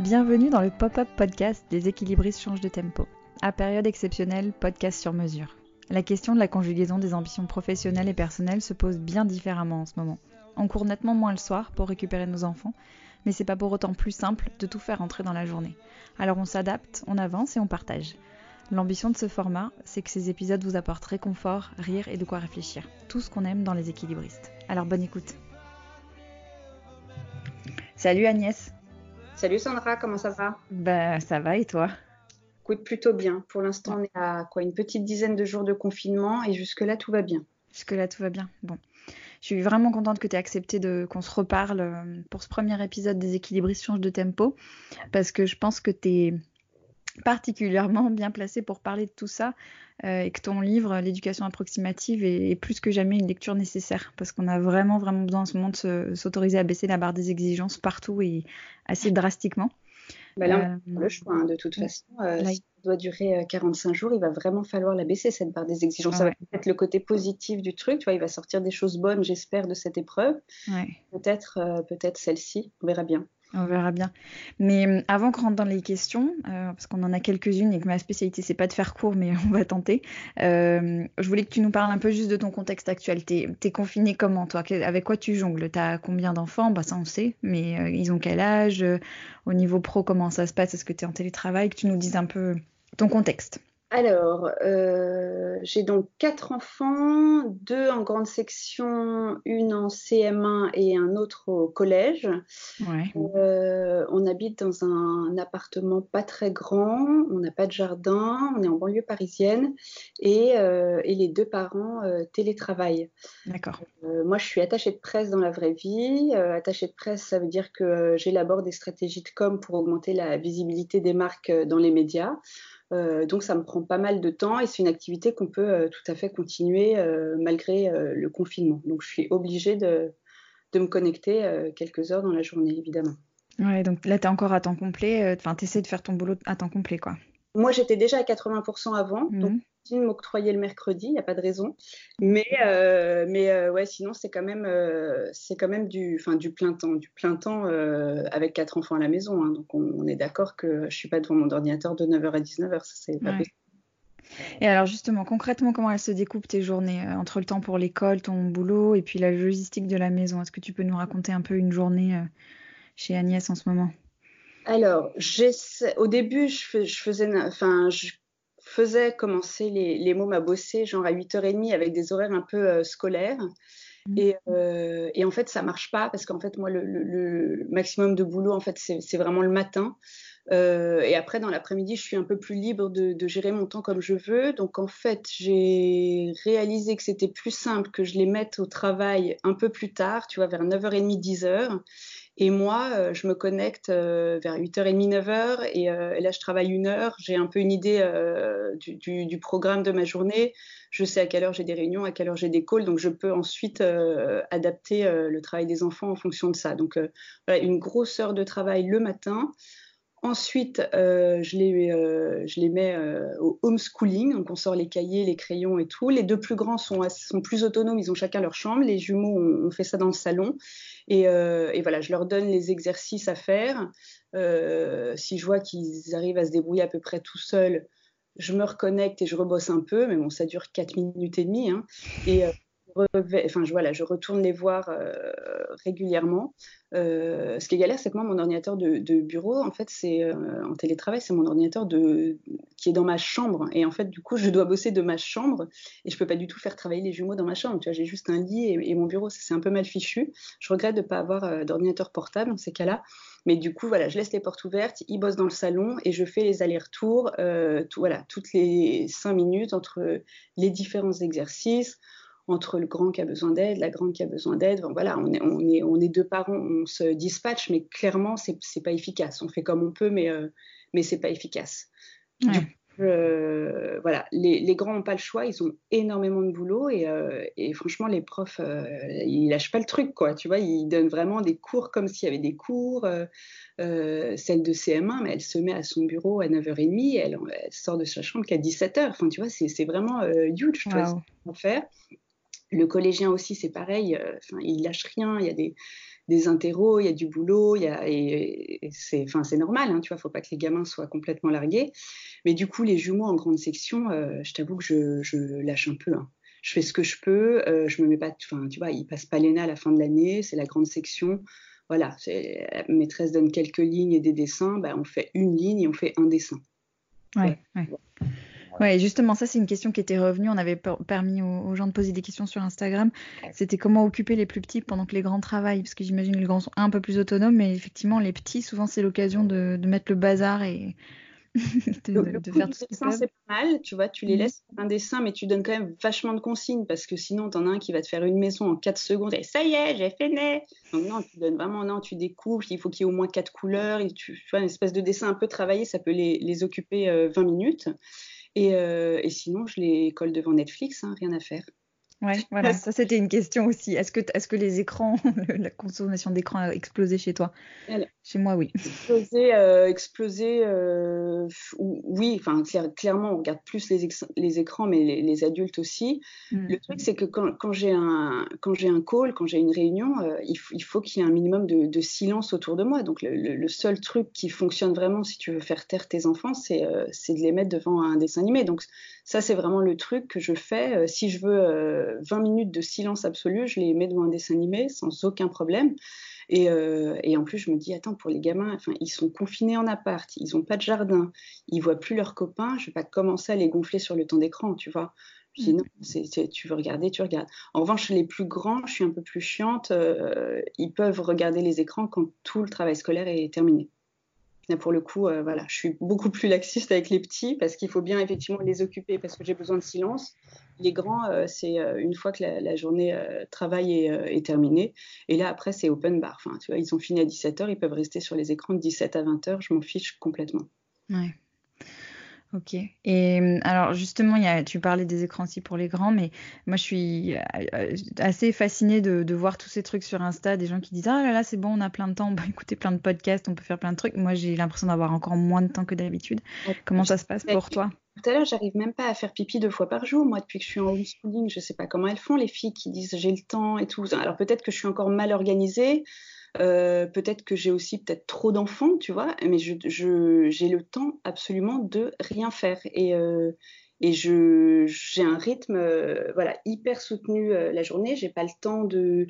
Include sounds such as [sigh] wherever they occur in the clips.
Bienvenue dans le pop-up podcast des équilibristes changent de tempo. À période exceptionnelle, podcast sur mesure. La question de la conjugaison des ambitions professionnelles et personnelles se pose bien différemment en ce moment. On court nettement moins le soir pour récupérer nos enfants, mais c'est pas pour autant plus simple de tout faire entrer dans la journée. Alors on s'adapte, on avance et on partage. L'ambition de ce format, c'est que ces épisodes vous apportent réconfort, rire et de quoi réfléchir. Tout ce qu'on aime dans les équilibristes. Alors bonne écoute. Salut Agnès. Salut Sandra, comment ça va? Bah ça va et toi? Écoute, plutôt bien. Pour l'instant, on est à quoi une petite dizaine de jours de confinement et jusque-là, tout va bien. Jusque-là, tout va bien. Bon. Je suis vraiment contente que tu aies accepté de qu'on se reparle euh, pour ce premier épisode des équilibristes change de tempo parce que je pense que tu es particulièrement bien placé pour parler de tout ça euh, et que ton livre, L'éducation approximative, est, plus que jamais une lecture nécessaire parce qu'on a vraiment, vraiment besoin en ce moment de s'autoriser à baisser la barre des exigences partout et assez drastiquement. Bah là, on euh, le choix, hein, de toute façon. Euh, si ça doit durer 45 jours, il va vraiment falloir la baisser, cette barre des exigences. Ça va être le côté positif du truc. Tu vois, il va sortir des choses bonnes, j'espère, de cette épreuve. Peut-être peut-être celle-ci, on verra bien. On verra bien. Mais euh, avant qu'on rentre dans les questions, euh, parce qu'on en a quelques-unes et que ma spécialité c'est pas de faire court, mais [laughs] on va tenter. Euh, je voulais que tu nous parles un peu juste de ton contexte actuel. T'es es confiné comment toi? Avec quoi tu jongles? T'as combien d'enfants? Bah ça on sait, mais ils ont quel âge? Au niveau pro, comment ça se passe? Est-ce que tu es en télétravail? Que tu nous dises un peu ton contexte. Alors, euh, j'ai donc quatre enfants, deux en grande section, une en CM1 et un autre au collège. Euh, on habite dans un, appartement pas très grand, on n'a pas de jardin, on est en banlieue parisienne et, euh, les deux parents télétravaillent. D'accord. moi, je suis attachée de presse dans la vraie vie. attachée de presse, ça veut dire que j'élabore des stratégies de com pour augmenter la visibilité des marques dans les médias. Euh, donc ça me prend pas mal de temps et c'est une activité qu'on peut euh, tout à fait continuer euh, malgré le confinement. Donc je suis obligée de, me connecter quelques heures dans la journée, évidemment. Ouais, donc là tu es encore à temps complet, enfin tu essaies de faire ton boulot à temps complet quoi. Moi j'étais déjà à 80% avant, donc mmh m'octroyer le mercredi, il n'y a pas de raison. Mais, euh, mais euh, ouais, sinon, c'est quand même, euh, c'est quand même du, fin, du plein temps, du plein temps avec quatre enfants à la maison. Hein. donc, on, est d'accord que je ne suis pas devant mon ordinateur de 9h à 19h. Ça, c'est pas possible. Et alors justement, concrètement, comment elles se découpent tes journées entre le temps pour l'école, ton boulot et puis la logistique de la maison? Est-ce que tu peux nous raconter un peu une journée chez Agnès en ce moment? Alors, au début, je, je faisais, enfin, je faisait commencer les, les mômes à bosser, genre à 8h30 avec des horaires un peu euh, scolaires. Mmh. Et, euh, et, en fait, ça marche pas parce qu'en fait, moi, le, le, maximum de boulot, en fait, c'est vraiment le matin. Euh, et après, dans l'après-midi, je suis un peu plus libre de, de, gérer mon temps comme je veux. Donc, en fait, j'ai réalisé que c'était plus simple que je les mette au travail un peu plus tard, tu vois, vers 9h30, 10h. Et moi, euh, je me connecte euh, vers 8h30, 9h, euh, et, là, je travaille une heure. J'ai un peu une idée du, programme de ma journée. Je sais à quelle heure j'ai des réunions, à quelle heure j'ai des calls, donc je peux ensuite adapter le travail des enfants en fonction de ça. Donc, voilà, une grosse heure de travail le matin. Ensuite, je, les, je, les, mets au homeschooling, donc on sort les cahiers, les crayons et tout. Les deux plus grands sont, plus autonomes, ils ont chacun leur chambre. Les jumeaux, on fait ça dans le salon. Euh, et, voilà, je leur donne les exercices à faire. Euh, si je vois qu'ils arrivent à se débrouiller à peu près tout seuls, je me reconnecte et je rebosse un peu, mais bon, ça dure 4 minutes et demie. Hein. Et enfin, je, voilà, je retourne les voir euh, régulièrement. Euh, ce qui est galère, c'est que moi, mon ordinateur de, bureau, en fait, c'est euh, en télétravail, c'est mon ordinateur de, qui est dans ma chambre. Et en fait, du coup, je dois bosser de ma chambre et je peux pas du tout faire travailler les jumeaux dans ma chambre. Tu vois, j'ai juste un lit et, mon bureau, c'est un peu mal fichu. Je regrette de ne pas avoir d'ordinateur portable dans ces cas-là. Mais du coup, voilà, je laisse les portes ouvertes, ils bossent dans le salon et je fais les allers-retours, voilà, toutes les cinq minutes entre les différents exercices entre le grand qui a besoin d'aide, la grande qui a besoin d'aide. voilà, on est, on, est, on est deux parents, on se dispatche, mais clairement, c'est n'est pas efficace. On fait comme on peut, mais, euh, mais c'est pas efficace. Euh, voilà, les, les grands n'ont pas le choix, ils ont énormément de boulot et, euh, et franchement, les profs, ils lâchent pas le truc, quoi. Tu vois, ils donnent vraiment des cours comme s'il y avait des cours. celle de CM1, mais elle se met à son bureau à 9h30, elle, elle sort de sa chambre qu'à 17h. Enfin, tu vois, c'est vraiment huge, tu vois, faire. Le collégien aussi, c'est pareil. Euh, enfin, il lâche rien. Il y a des, des interros, il y a du boulot, il y a, et, c'est, enfin, c'est normal, hein, tu vois, faut pas que les gamins soient complètement largués. Mais du coup, les jumeaux en grande section, euh, je t'avoue que je, je, lâche un peu. Hein. Je fais ce que je peux, euh, je me mets pas, enfin, tu vois, ils passent pas l'ENA à la fin de l'année, c'est la grande section. Voilà, la maîtresse donne quelques lignes et des dessins, bah, on fait une ligne et on fait un dessin. Ouais, ouais. Ouais, justement, ça, c'est une question qui était revenue. On avait permis aux, gens de poser des questions sur Instagram. C'était comment occuper les plus petits pendant que les grands travaillent. Parce que j'imagine que les grands sont un peu plus autonomes, mais effectivement, les petits, souvent, c'est l'occasion de, mettre le bazar et [laughs] de, faire tout ce dessin, c'est pas mal. Tu vois, tu les mmh laisses faire un dessin, mais tu donnes quand même vachement de consignes parce que sinon, t'en as un qui va te faire une maison en 4 secondes et ça y est, j'ai fait né. Donc, non, tu donnes vraiment, non, tu découpes. Il faut qu'il y ait au moins quatre couleurs. Et tu, vois, une espèce de dessin un peu travaillé, ça peut les, les occuper 20 euh, minutes. Euh, et, sinon, je les colle devant Netflix, hein, rien à faire. Ouais, [laughs] voilà, ça c'était une question aussi. Est-ce que, est que les écrans, [laughs] la consommation d'écran a explosé chez toi? Chez moi, oui. Explosé, euh, explosé euh, oui, enfin clairement, on regarde plus les, les écrans, mais les, adultes aussi. Mm. Le truc, c'est que quand, quand j'ai un, quand j'ai un call, quand j'ai une réunion, euh, il, il, faut qu'il y ait un minimum de, de, silence autour de moi. Donc le, le, seul truc qui fonctionne vraiment si tu veux faire taire tes enfants, c'est c'est de les mettre devant un dessin animé. Donc ça, c'est vraiment le truc que je fais. si je veux 20 minutes de silence absolu, je les mets devant un dessin animé sans aucun problème. Euh, et, en plus, je me dis, attends, pour les gamins, enfin, ils sont confinés en appart, ils n'ont pas de jardin, ils voient plus leurs copains, je vais pas commencer à les gonfler sur le temps d'écran, tu vois. Je dis, mm. non, tu veux regarder, tu regardes. En revanche, les plus grands, je suis un peu plus chiante, euh, ils peuvent regarder les écrans quand tout le travail scolaire est terminé pour le coup, euh, voilà, je suis beaucoup plus laxiste avec les petits parce qu'il faut bien effectivement les occuper parce que j'ai besoin de silence. Les grands, euh, c'est euh, une fois que la, journée travail est, terminée. Et là, après, c'est open bar. Enfin, tu vois, ils ont fini à 17h, ils peuvent rester sur les écrans de 17 à 20h. Je m'en fiche complètement. Ok. Et euh, alors justement, y a, tu parlais des écrans aussi pour les grands, mais moi je suis euh, euh, assez fascinée de, de, voir tous ces trucs sur Insta, des gens qui disent ah là là c'est bon, on a plein de temps, on peut [laughs] écouter plein de podcasts, on peut faire plein de trucs. Moi j'ai l'impression d'avoir encore moins de temps que d'habitude. Comment ça se passe pour toi? Tout à l'heure, j'arrive même pas à faire pipi deux fois par jour. Moi, depuis que je suis en homeschooling, je sais pas comment elles font les filles qui disent j'ai le temps et tout. Alors peut-être que je suis encore mal organisée. Euh, peut-être que j'ai aussi peut-être trop d'enfants, tu vois, mais j'ai je, le temps absolument de rien faire. Et, euh, et j'ai un rythme euh, voilà, hyper soutenu la journée. J'ai pas le temps de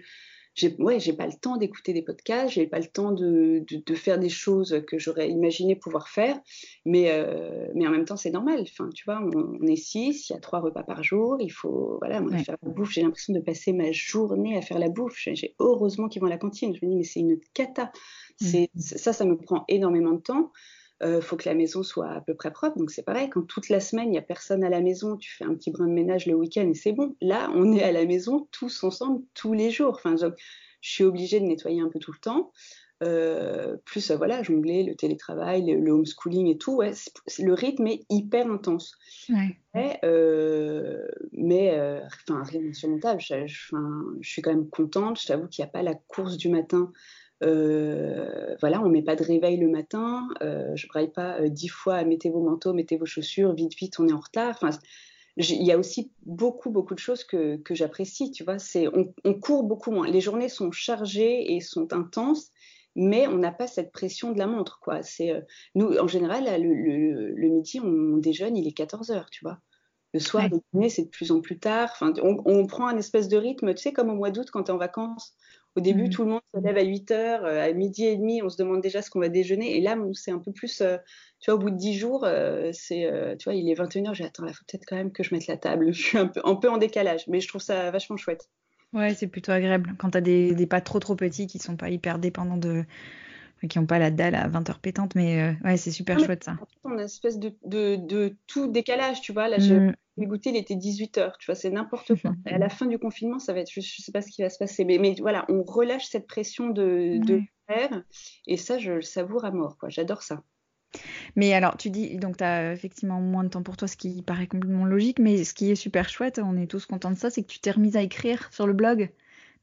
j'ai ouais, j'ai pas le temps d'écouter des podcasts, j'ai pas le temps de, de, faire des choses que j'aurais imaginé pouvoir faire, mais, euh, mais en même temps c'est normal. Enfin, tu vois, on, est six, il y a trois repas par jour, il faut voilà, moi, faire la bouffe. J'ai l'impression de passer ma journée à faire la bouffe. J'ai heureusement qu'ils vont à la cantine. Je me dis mais c'est une cata. Mmh. C'est ça, ça me prend énormément de temps euh, faut que la maison soit à peu près propre. Donc c'est pareil, quand toute la semaine, il n'y a personne à la maison, tu fais un petit brin de ménage le week-end et c'est bon. Là, on est à la maison tous ensemble, tous les jours. Enfin, je, suis obligée de nettoyer un peu tout le temps. Euh, plus voilà, jongler, le télétravail, le, homeschooling et tout, ouais, le rythme est hyper intense. Ouais. Euh, mais enfin, rien d'insurmontable. Je, je, je, suis quand même contente. Je t'avoue qu'il n'y a pas la course du matin euh, voilà, on met pas de réveil le matin, euh, je braille pas euh, dix fois mettez vos manteaux, mettez vos chaussures, vite vite, on est en retard. Enfin, il y a aussi beaucoup beaucoup de choses que, que j'apprécie, tu vois. C'est on, on, court beaucoup moins. Les journées sont chargées et sont intenses, mais on n'a pas cette pression de la montre, quoi. C'est nous en général le, le, midi on déjeune, il est 14 heures, tu vois. Le soir, ouais. c'est de plus en plus tard. Enfin, on, on, prend un espèce de rythme, tu sais, comme au mois d'août quand tu es en vacances. Au début, mmh. tout le monde se lève à 8 heures, euh, à midi et demi, on se demande déjà ce qu'on va déjeuner. Et là, c'est un peu plus, euh, tu vois, au bout de 10 jours, euh, c'est, tu vois, il est 21 h j'ai attends, il faut peut-être quand même que je mette la table. Je suis un peu, un peu en décalage, mais je trouve ça vachement chouette. Ouais, c'est plutôt agréable quand tu as des, des, pas trop trop petits qui sont pas hyper dépendants de, qui n'ont pas la dalle à 20 heures pétantes, mais euh, ouais, c'est super chouette ça. On a une espèce de, de, de, tout décalage, tu vois. Là, mm. goûté, il était 18 heures, tu vois, c'est n'importe quoi. [laughs] Et à la fin du confinement, ça va être, je, ne sais pas ce qui va se passer, mais, mais voilà, on relâche cette pression de, de faire, et ça, je le savoure à mort, quoi. J'adore ça. Mais alors, tu dis, donc tu as effectivement moins de temps pour toi, ce qui paraît complètement logique, mais ce qui est super chouette, on est tous contents de ça, c'est que tu t'es remise à écrire sur le blog.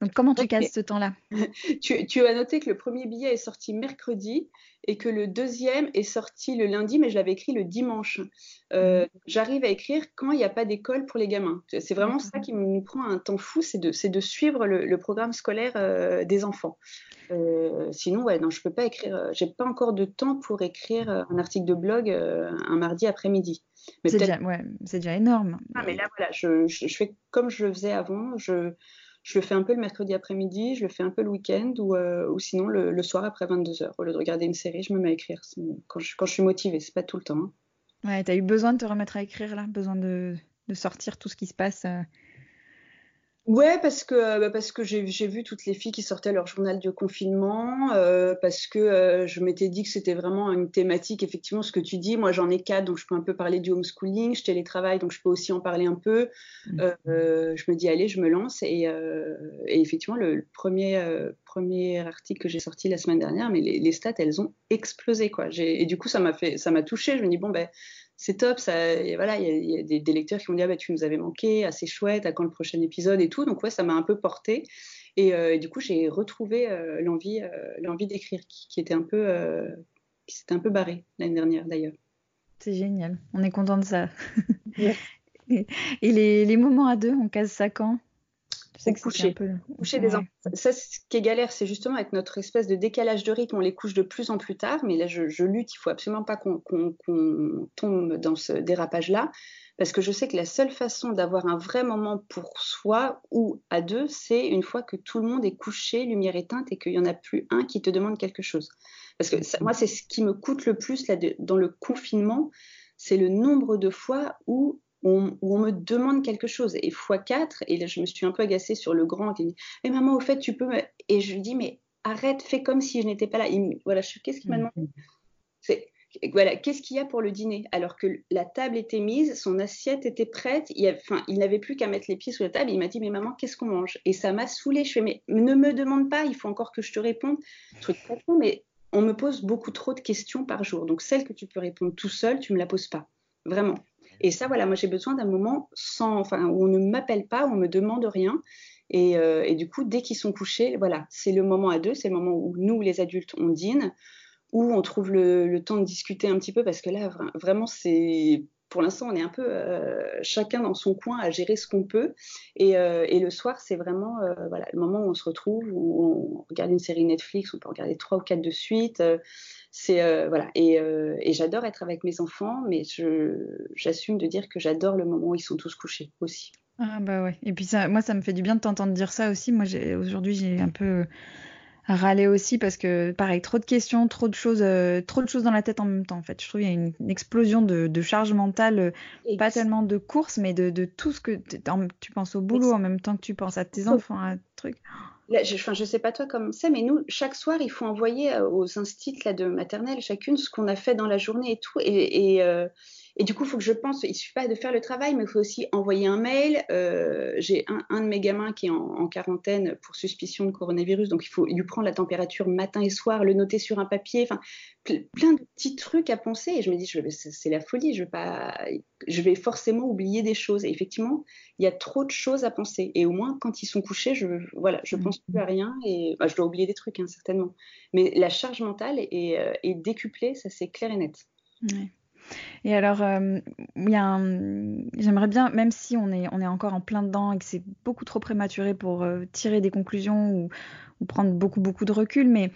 Donc, comment tu casses ce temps-là? [laughs] Tu, tu, as noté que le premier billet est sorti mercredi et que le deuxième est sorti le lundi, mais je l'avais écrit le dimanche. Euh, mhm. J'arrive à écrire quand il n'y a pas d'école pour les gamins. C'est vraiment ça qui nous prend un temps fou, c'est de, de, suivre le, programme scolaire euh, des enfants. Euh, sinon, ouais, non, je peux pas écrire. J'ai pas encore de temps pour écrire un article de blog un mardi après-midi. C'est déjà, ouais, déjà, énorme. Ah, mais là, voilà, je, je, fais comme je le faisais avant. Je, je le fais un peu le mercredi après-midi, je le fais un peu le week-end ou, euh, sinon le, soir après 22h. Au lieu de regarder une série, je me mets à écrire quand je, quand je suis motivée, c'est pas tout le temps. Hein. Ouais, t'as eu besoin de te remettre à écrire là, besoin de, de sortir tout ce qui se passe. Euh, Ouais, parce que euh, bah, parce que j'ai vu toutes les filles qui sortaient leur journal de confinement, euh, parce que euh, je m'étais dit que c'était vraiment une thématique, effectivement, ce que tu dis. Moi, j'en ai quatre, donc je peux un peu parler du homeschooling. Je télétravaille, donc je peux aussi en parler un peu. Mmh. je me dis, allez, je me lance. Et, et effectivement, le, premier premier article que j'ai sorti la semaine dernière, mais les, les, stats, elles ont explosé, quoi. Et du coup, ça m'a fait, ça m'a touché. Je me dis, bon, ben c'est top. Ça, voilà, il y, a, des, lecteurs qui m'ont dit ah, bah, tu nous avais manqué, assez chouette, à quand le prochain épisode et tout. Donc ouais, ça m'a un peu porté. Et, euh, du coup, j'ai retrouvé euh, l'envie, euh, l'envie d'écrire, qui, était un peu, qui s'était un peu barré l'année dernière d'ailleurs. C'est génial. On est content de ça. [laughs] et, les, les, moments à deux, on casse ça quand? Coucher, coucher des enfants. Ça, ce qui est galère, c'est justement avec notre espèce de décalage de rythme, on les couche de plus en plus tard. Mais là, je, lutte, il faut absolument pas qu'on tombe dans ce dérapage-là. Parce que je sais que la seule façon d'avoir un vrai moment pour soi ou à deux, c'est une fois que tout le monde est couché, lumière éteinte, et qu'il n'y en a plus un qui te demande quelque chose. Parce que moi, c'est ce qui me coûte le plus là, dans le confinement, c'est le nombre de fois où où on, me demande quelque chose. Et x4, et là je me suis un peu agacée sur le grand qui dit Mais maman, au fait, tu peux me. Et je lui dis Mais arrête, fais comme si je n'étais pas là. voilà, qu'est-ce qu'il m'a demandé? C'est voilà, qu'est-ce qu'il y a pour le dîner? Alors que la table était mise, son assiette était prête, il, enfin, il n'avait plus qu'à mettre les pieds sous la table. Il m'a dit Mais maman, qu'est-ce qu'on mange? Et ça m'a saoulée. Je fais Mais ne me demande pas, il faut encore que je te réponde. Truc très mais on me pose beaucoup trop de questions par jour. Donc, celle que tu peux répondre tout seul, tu ne me la poses pas. Vraiment. Et ça, voilà, moi j'ai besoin d'un moment sans, enfin, où on ne m'appelle pas, où on me demande rien. Et, euh, et du coup, dès qu'ils sont couchés, voilà, c'est le moment à deux, c'est le moment où nous, les adultes, on dîne, où on trouve le, temps de discuter un petit peu, parce que là, vraiment, c'est pour l'instant, on est un peu euh, chacun dans son coin à gérer ce qu'on peut. Et, euh, le soir, c'est vraiment voilà, le moment où on se retrouve, où on regarde une série Netflix, on peut regarder trois ou quatre de suite. Euh, voilà euh, et, j'adore être avec mes enfants, mais j'assume de dire que j'adore le moment où ils sont tous couchés aussi. Ah bah ouais. Et puis ça, moi, ça me fait du bien de t'entendre dire ça aussi. Moi, aujourd'hui, j'ai un peu râlé aussi parce que pareil, trop de questions, trop de choses, euh, trop de choses dans la tête en même temps. En fait, je trouve qu'il y a une, explosion de, charge mentale, pas tellement de courses, mais de, tout ce que tu penses au boulot en même temps que tu penses à tes enfants, à trucs je, ne sais pas toi comme ça, mais nous, chaque soir, il faut envoyer euh, aux instits là, de maternelle chacune ce qu'on a fait dans la journée et tout. Et, euh, et du coup, il faut que je pense, il suffit pas de faire le travail, mais il faut aussi envoyer un mail. Euh, j'ai un, de mes gamins qui est en, quarantaine pour suspicion de coronavirus, donc il faut lui prendre la température matin et soir, le noter sur un papier, enfin plein de petits trucs à penser. Et je me dis, c'est la folie, je vais forcément oublier des choses. Et effectivement, il y a trop de choses à penser. Et au moins, quand ils sont couchés, je, voilà, je pense plus à rien et bah, je dois oublier des trucs hein, certainement. Mais la charge mentale est, euh, est décuplée, ça c'est clair et net. Et alors, euh, j'aimerais bien, même si on est, on est encore en plein dedans et que c'est beaucoup trop prématuré pour euh, tirer des conclusions ou, prendre beaucoup, beaucoup de recul, mais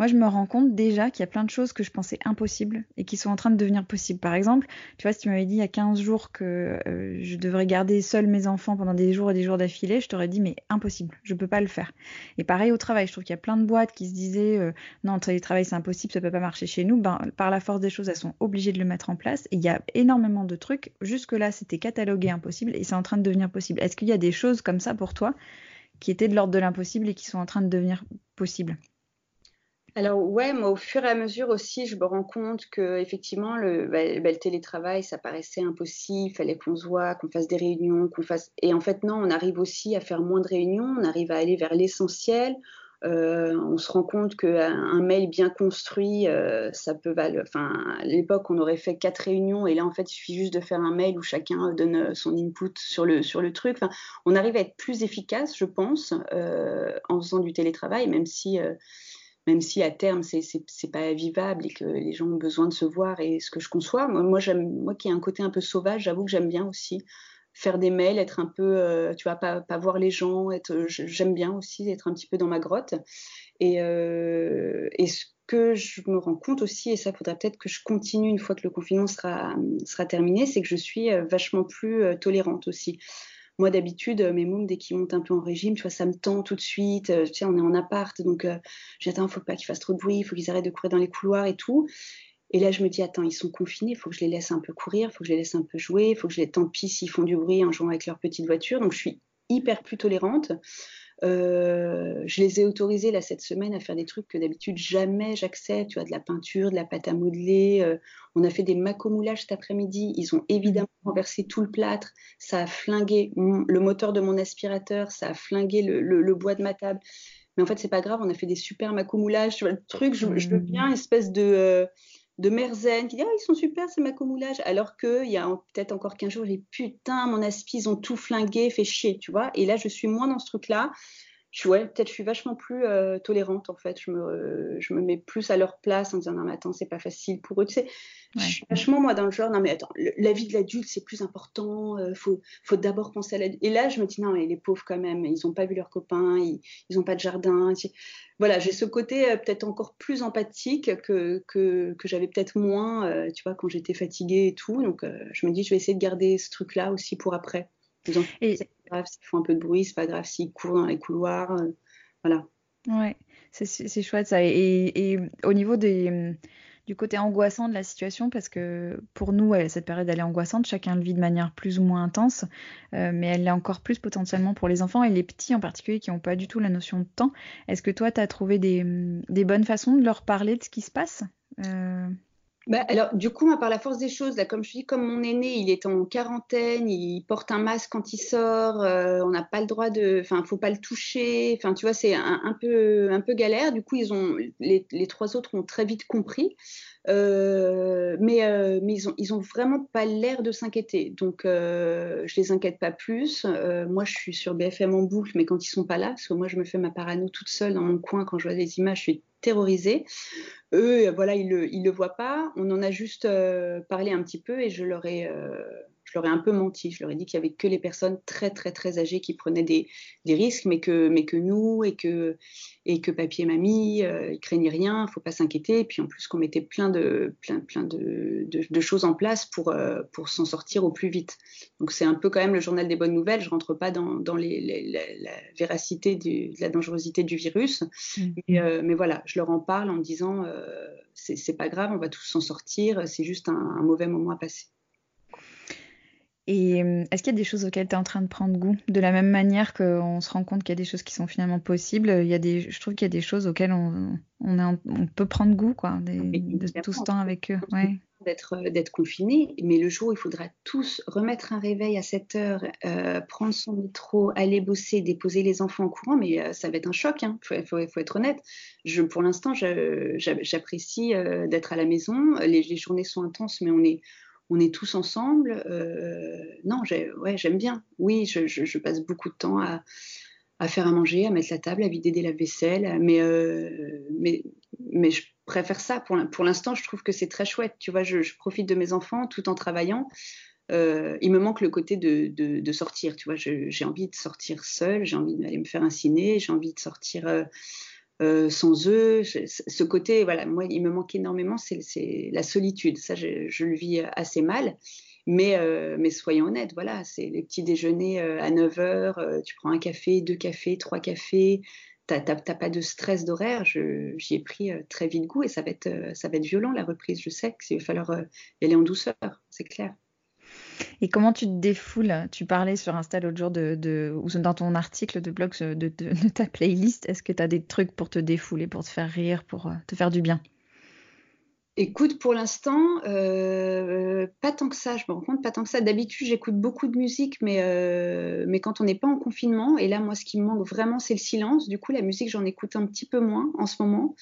moi, je me rends compte déjà qu'il y a plein de choses que je pensais impossibles et qui sont en train de devenir possibles. Par exemple, tu vois, si tu m'avais dit il y a 15 jours que euh, je devrais garder seul mes enfants pendant des jours et des jours d'affilée, je t'aurais dit mais impossible, je peux pas le faire. Et pareil au travail, je trouve qu'il y a plein de boîtes qui se disaient euh, non, le travail c'est impossible, ça peut pas marcher chez nous. Ben, par la force des choses, elles sont obligées de le mettre en place. Et il y a énormément de trucs. Jusque-là, c'était catalogué impossible et c'est en train de devenir possible. Est-ce qu'il y a des choses comme ça pour toi qui étaient de l'ordre de l'impossible et qui sont en train de devenir possibles alors ouais, moi au fur et à mesure aussi, je me rends compte que effectivement le, bah, bah, télétravail, ça paraissait impossible, fallait qu'on se voit, qu'on fasse des réunions, qu'on fasse. Et en fait non, on arrive aussi à faire moins de réunions, on arrive à aller vers l'essentiel. On se rend compte qu'un mail bien construit, ça peut valoir. Enfin, à l'époque, on aurait fait quatre réunions et là, en fait, il suffit juste de faire un mail où chacun donne son input sur le, sur le truc. Enfin, on arrive à être plus efficace, je pense, en faisant du télétravail, même si même si à terme c'est c'est pas vivable et que les gens ont besoin de se voir et ce que je conçois. Moi, j'aime moi qui ai un côté un peu sauvage, j'avoue que j'aime bien aussi faire des mails, être un peu, euh, tu vois, pas, voir les gens, être, j'aime bien aussi être un petit peu dans ma grotte. Et, euh, ce que je me rends compte aussi, et ça faudrait peut-être que je continue une fois que le confinement sera, terminé, c'est que je suis euh, vachement plus tolérante aussi. Moi, d'habitude, mes mômes, dès qu'ils montent un peu en régime, tu vois, ça me tend tout de suite. Euh, tu sais, on est en appart, donc euh, j'attends, il faut pas qu'ils fassent trop de bruit, il faut qu'ils arrêtent de courir dans les couloirs et tout. Et là, je me dis, attends, ils sont confinés, il faut que je les laisse un peu courir, il faut que je les laisse un peu jouer, il faut que je les tant pis s'ils font du bruit en jouant avec leur petite voiture. Donc, je suis hyper plus tolérante. Euh, je les ai autorisés là cette semaine à faire des trucs que d'habitude jamais j'accepte, tu vois, de la peinture, de la pâte à modeler. Euh, on a fait des macomoulages cet après-midi. Ils ont évidemment mmh. renversé tout le plâtre. Ça a flingué le moteur de mon aspirateur, ça a flingué le, bois de ma table. Mais en fait, c'est pas grave. On a fait des super macomoulages. Tu vois, le truc, je, je veux mmh. bien, espèce de euh, de Merzen qui dit ah, ils sont super ces macomoulages alors qu'il y a peut-être encore 15 jours les putain mon aspi ils ont tout flingué fait chier tu vois. Et là je suis moins dans ce truc là je, ouais, peut-être je suis vachement plus euh, tolérante en fait. Je me, je me mets plus à leur place en disant non mais attends c'est pas facile pour eux. Tu sais, je suis vachement moi dans le genre non mais attends la vie de l'adulte c'est plus important. Euh, faut, faut d'abord penser à l'adulte. Et là je me dis non mais les pauvres quand même ils ont pas vu leurs copains, ils, ils ont pas de jardin. Voilà j'ai ce côté euh, peut-être encore plus empathique que que, que j'avais peut-être moins tu vois quand j'étais fatiguée et tout. Donc je me dis je vais essayer de garder ce truc là aussi pour après. Et... C'est pas grave s'ils font un peu de bruit, c'est pas grave s'ils courent dans les couloirs. Euh, voilà. Ouais, c'est chouette ça. Et, au niveau des, du côté angoissant de la situation, parce que pour nous, cette période elle est angoissante, chacun le vit de manière plus ou moins intense, euh, mais elle l'est encore plus potentiellement pour les enfants et les petits en particulier qui n'ont pas du tout la notion de temps. Est-ce que toi, tu as trouvé des, des, bonnes façons de leur parler de ce qui se passe? Euh... Bah, alors, du coup, par la force des choses, comme je dis, comme mon aîné, il est en quarantaine, il porte un masque quand il sort, euh, on n'a pas le droit de, enfin, faut pas le toucher, enfin, tu vois, c'est un, peu, un peu galère. Du coup, les, trois autres ont très vite compris. Euh, mais, euh, mais ils ont, ils ont vraiment pas l'air de s'inquiéter. Donc, je les inquiète pas plus. Moi, je suis sur BFM en boucle, mais quand ils sont pas là, parce que moi, je me fais ma parano toute seule dans mon coin quand je vois les images, je suis terrorisée. Eux, voilà, ils le, ils le voient pas. On en a juste parlé un petit peu et je leur ai je leur ai un peu menti. Je leur ai dit qu'il y avait que les personnes très très très âgées qui prenaient des, des risques, mais que, mais que nous et que, et que papy et mamie, euh, ils craignaient rien, faut pas s'inquiéter. Et puis en plus qu'on mettait plein de plein plein de, de, choses en place pour euh, pour s'en sortir au plus vite. Donc c'est un peu quand même le journal des bonnes nouvelles. Je rentre pas dans, dans les, la, véracité de la dangerosité du virus, mmh. euh, mais, voilà, je leur en parle en disant euh, c'est pas grave, on va tous s'en sortir. C'est juste un, un mauvais moment à passer. Et euh, est-ce qu'il y a des choses auxquelles tu es en train de prendre goût? De la même manière qu'on se rend compte qu'il y a des choses qui sont finalement possibles, il y a des, je trouve qu'il y a des choses auxquelles on, on, on peut prendre goût quoi, de tout ce temps avec eux. Ouais. D'être, euh, d'être confiné, mais le jour où il faudra tous remettre un réveil à 7 heures, euh, prendre son métro, aller bosser, déposer les enfants en courant, mais ça va être un choc, il hein. faut, faut, faut, être honnête. Je, pour l'instant, j'apprécie d'être à la maison, les, les journées sont intenses, mais on est on est tous ensemble. Euh, non, ouais, j'aime bien. Oui, je, passe beaucoup de temps à, faire à manger, à mettre la table, à vider des lave-vaisselle, mais, euh, mais, mais je préfère ça. Pour l'instant, je trouve que c'est très chouette. Tu vois, je, profite de mes enfants tout en travaillant. Euh, il me manque le côté de, sortir. Tu vois, j'ai envie de sortir seule, j'ai envie d'aller me faire un ciné, j'ai envie de sortir euh, sans eux. ce côté, voilà, moi, il me manque énormément, c'est la solitude. Ça, je, le vis assez mal. Mais, euh, mais soyons honnêtes, voilà, c'est les petits déjeuners euh, à 9 h tu prends un café, deux cafés, trois cafés, tu n'as pas de stress d'horaire. J'y ai pris très vite goût et ça va, être, ça va être violent la reprise. Je sais qu'il va falloir y aller en douceur, c'est clair. Et comment tu te défoules? Tu parlais sur Insta l'autre jour de, ou dans ton article de blog de, ta playlist. Est-ce que tu as des trucs pour te défouler, pour te faire rire, pour euh, te faire du bien? Écoute, pour l'instant, euh, pas tant que ça. Je me rends compte, pas tant que ça. D'habitude, j'écoute beaucoup de musique, mais, euh, mais quand on n'est pas en confinement, et là, moi, ce qui me manque vraiment, c'est le silence. Du coup, la musique, j'en écoute un petit peu moins en ce moment.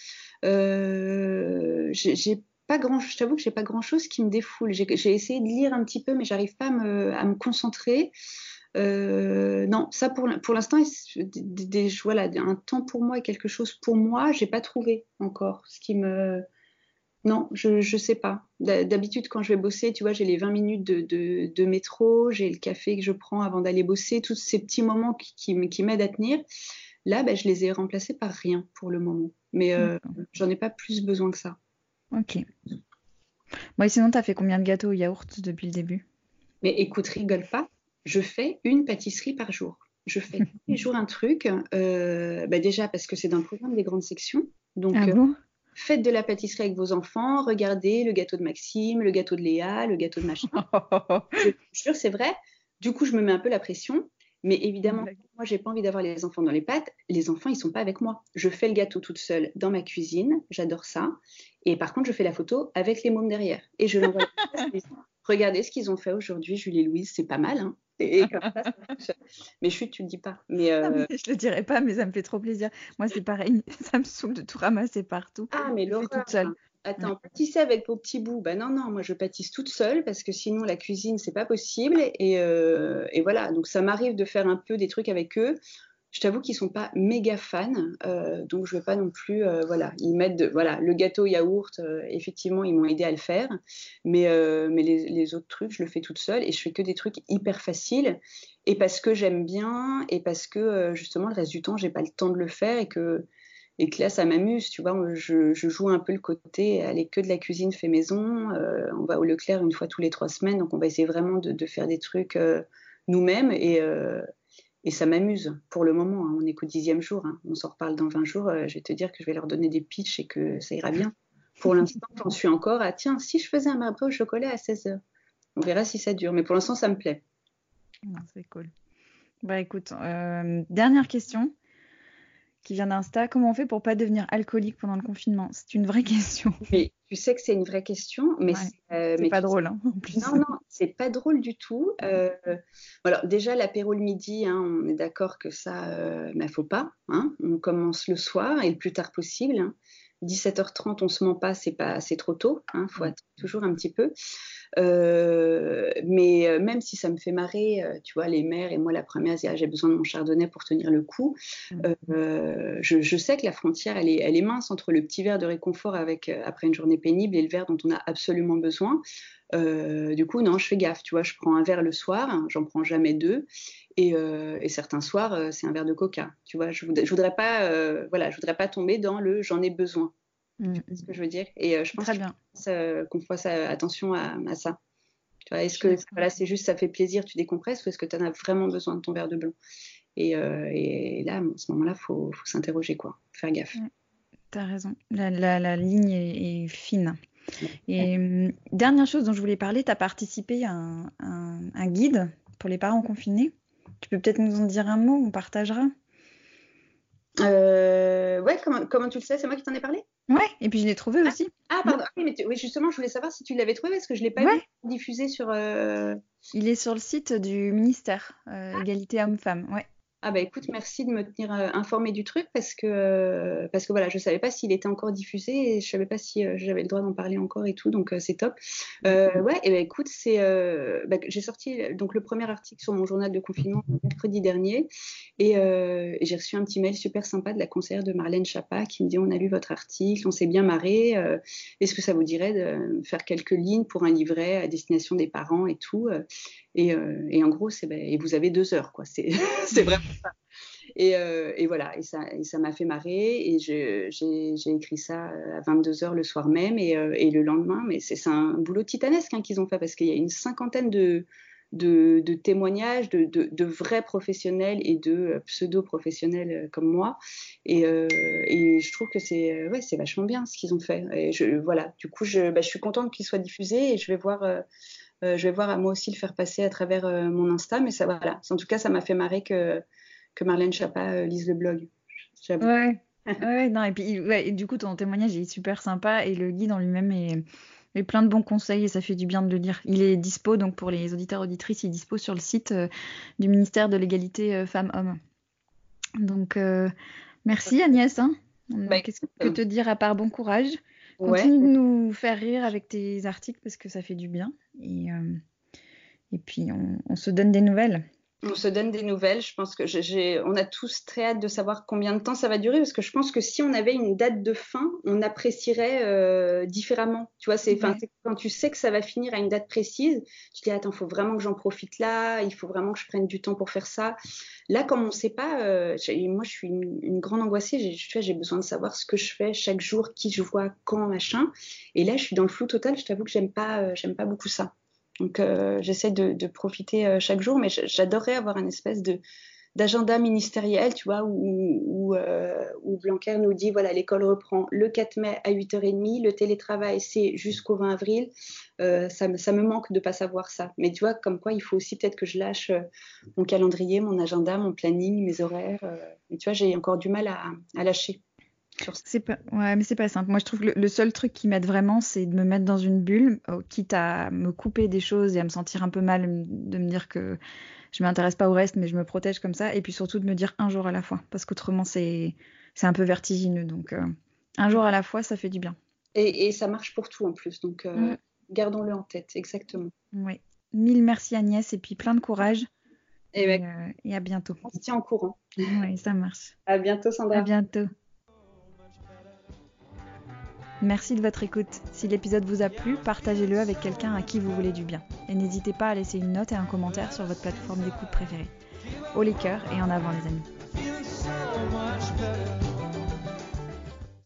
J'ai pas grand, je t'avoue que j'ai pas grand chose qui me défoule. J'ai essayé de lire un petit peu, mais j'arrive pas à me, à me concentrer. Euh, non, ça pour, pour l'instant, voilà, un temps pour moi et quelque chose pour moi, j'ai pas trouvé encore. Ce qui me, non, je ne sais pas. D'habitude, quand je vais bosser, tu vois, j'ai les 20 minutes de, métro, j'ai le café que je prends avant d'aller bosser, tous ces petits moments qui, m'aident à tenir. Là, ben, je les ai remplacés par rien pour le moment. Mais euh, j'en ai pas plus besoin que ça. Ok. Bon, sinon, tu as fait combien de gâteaux au yaourt depuis le début? Mais écoute, rigole pas. Je fais une pâtisserie par jour. Je fais [laughs] tous les jours un truc. Euh, bah, déjà parce que c'est dans le programme des grandes sections. Donc, ah bon? faites de la pâtisserie avec vos enfants, regardez le gâteau de Maxime, le gâteau de Léa, le gâteau de machin. [laughs] je, je jure, c'est vrai. Du coup, je me mets un peu la pression. Mais évidemment, moi, j'ai pas envie d'avoir les enfants dans les pattes. Les enfants, ils sont pas avec moi. Je fais le gâteau toute seule dans ma cuisine. J'adore ça. Et par contre, je fais la photo avec les mômes derrière. Et je l'envoie. Regardez ce qu'ils ont fait aujourd'hui, Julie et Louise. C'est pas mal, hein et mais chut, tu le dis pas. Mais, euh... je le dirai pas, mais ça me fait trop plaisir. Moi, c'est pareil. [laughs] Ça me saoule de tout ramasser partout. Ah, mais l'horreur. toute seule. Attends, pâtisser avec vos petits bouts. Bah non, non, moi je pâtisse toute seule parce que sinon la cuisine, c'est pas possible. Et, euh, et voilà, donc ça m'arrive de faire un peu des trucs avec eux. Je t'avoue qu'ils sont pas méga fans, euh, donc je vais pas non plus, euh, voilà, ils mettent, de, voilà, le gâteau yaourt, effectivement, ils m'ont aidé à le faire, mais, mais les, les, autres trucs, je le fais toute seule et je fais que des trucs hyper faciles, et parce que j'aime bien, et parce que justement le reste du temps, j'ai pas le temps de le faire et que et que là, ça m'amuse, tu vois. Je, joue un peu le côté, aller que de la cuisine fait maison. on va au Leclerc une fois tous les trois semaines, donc on va essayer vraiment de, faire des trucs nous-mêmes. Et, et ça m'amuse pour le moment. Hein. On est qu'au dixième jour. Hein. On s'en reparle dans 20 jours. Euh, je vais te dire que je vais leur donner des pitchs et que ça ira bien. Pour l'instant, j'en suis encore à tiens, si je faisais un marbre au chocolat à 16 heures. On verra si ça dure. Mais pour l'instant, ça me plaît. Ah, c'est cool. Bah écoute, euh, dernière question qui vient d'Insta. Comment on fait pour pas devenir alcoolique pendant le confinement? C'est une vraie [laughs] question. Mais tu sais que c'est une vraie question, mais euh, c'est pas drôle hein, en plus. Non, non, c'est pas drôle du tout. Euh, alors déjà l'apéro le midi, hein, on est d'accord que ça, euh, ne faut pas. Hein. on commence le soir et le plus tard possible. 17h30, on se ment pas, c'est pas, c'est trop tôt. Il faut attendre toujours un petit peu. Euh, mais euh, même si ça me fait marrer, euh, tu vois, les mères et moi la première, ah, j'ai besoin de mon chardonnay pour tenir le coup. Mmh. Je, je, sais que la frontière, elle est, elle est mince entre le petit verre de réconfort avec après une journée pénible et le verre dont on a absolument besoin. du coup, non, je fais gaffe. Tu vois, je prends un verre le soir, hein, j'en prends jamais deux. Et, et certains soirs, c'est un verre de coca. Tu vois, je, voudrais, je voudrais pas, voilà, je voudrais pas tomber dans le j'en ai besoin. Mmh. ce que je veux dire? Et euh, je pense qu'on fasse attention à, ça. Est-ce que voilà, c'est juste ça fait plaisir, tu décompresses, ou est-ce que tu en as vraiment besoin de ton verre de blanc? Et, euh, et, là, à ce moment-là, il faut, faut s'interroger, quoi, faire gaffe. Tu as raison, la, la, ligne est, fine. Et hum, dernière chose dont je voulais parler, tu as participé à un, un, guide pour les parents confinés? Tu peux peut-être nous en dire un mot, on partagera? Euh, Comment, comment tu le sais? C'est moi qui t'en ai parlé? Ouais, et puis je l'ai trouvé ah, aussi. Ah, pardon. Ah oui, mais justement, je voulais savoir si tu l'avais trouvé parce que je ne l'ai pas vu diffusé sur. Euh, Il est sur le site du ministère euh, Égalité Hommes-Femmes. Ouais. Ah bah écoute, merci de me tenir euh, informé du truc parce que euh, parce que voilà, je savais pas s'il était encore diffusé et je savais pas si euh, j'avais le droit d'en parler encore et tout, donc c'est top. ouais, et bah écoute, c'est bah, j'ai sorti donc le premier article sur mon journal de confinement mercredi dernier et, et j'ai reçu un petit mail super sympa de la conseillère de Marlène Chapa qui me dit on a lu votre article, on s'est bien marré, est-ce que ça vous dirait de faire quelques lignes pour un livret à destination des parents et tout et, et en gros, bah, et vous avez deux heures quoi, c'est [laughs] vraiment et, euh, et, voilà, et ça, ça m'a fait marrer. Et j'ai écrit ça à 22h le soir même et, euh, le lendemain. Mais c'est un boulot titanesque hein, qu'ils ont fait parce qu'il y a une cinquantaine de, témoignages de, vrais professionnels et de pseudo-professionnels comme moi. Et, euh, je trouve que c'est vachement bien ce qu'ils ont fait. Et voilà, du coup, je, bah, je suis contente qu'il soit diffusé et je vais voir. Je vais voir à moi aussi le faire passer à travers mon Insta, mais ça voilà. En tout cas, ça m'a fait marrer que, que Marlène Chapa euh, lise le blog. Ouais. ouais, non, et puis ouais, et du coup, ton témoignage est super sympa et le guide en lui-même est, est plein de bons conseils et ça fait du bien de le lire. Il est dispo, donc pour les auditeurs auditrices, il est dispo sur le site euh, du ministère de l'égalité euh, femmes-hommes. Donc, euh, merci Agnès. Hein. Bah, Qu'est-ce que je peux te dire à part bon courage? Continue de nous faire rire avec tes articles parce que ça fait du bien. Et, euh, puis, on se donne des nouvelles. On se donne des nouvelles. Je pense que j'ai- on a tous très hâte de savoir combien de temps ça va durer parce que je pense que si on avait une date de fin, on apprécierait euh, différemment. Tu vois, c'est, Ouais. quand tu sais que ça va finir à une date précise, tu te dis attends, faut vraiment que j'en profite là. Il faut vraiment que je prenne du temps pour faire ça. Là, comme on ne sait pas, euh, moi je suis une, une grande angoissée. J'ai, tu vois, j'ai besoin de savoir ce que je fais chaque jour, qui je vois, quand, machin. Et là, je suis dans le flou total. Je t'avoue que j'aime pas, euh, j'aime pas beaucoup ça. Donc, euh, j'essaie de, profiter euh, chaque jour, mais j'adorerais avoir un espèce de d'agenda ministériel, tu vois, où, euh, Blanquer nous dit, voilà, l'école reprend le 4 mai à 8h30, le télétravail, c'est jusqu'au 20 avril. Euh, ça, me, ça me manque de pas savoir ça. Mais tu vois, comme quoi, il faut aussi peut-être que je lâche mon calendrier, mon agenda, mon planning, mes horaires. mais tu vois, j'ai encore du mal à, à lâcher. C'est pas... Ouais, mais c'est pas simple. Moi, je trouve que le, le seul truc qui m'aide vraiment, c'est de me mettre dans une bulle, quitte à me couper des choses et à me sentir un peu mal, de me dire que je m'intéresse pas au reste, mais je me protège comme ça. Et puis surtout de me dire un jour à la fois, parce qu'autrement, c'est c'est un peu vertigineux. Donc, euh, un jour à la fois, ça fait du bien. Et, et ça marche pour tout en plus. Donc, euh, Mm. gardons-le en tête, exactement. Oui. Mille merci Agnès, et puis plein de courage. Et, Et, ben, euh, et à bientôt. on se tient en courant. Oui, ça marche. À bientôt, Sandra. À bientôt. Merci de votre écoute. Si l'épisode vous a plu, partagez-le avec quelqu'un à qui vous voulez du bien. Et n'hésitez pas à laisser une note et un commentaire sur votre plateforme d'écoute préférée. Haut les cœurs et en avant les amis.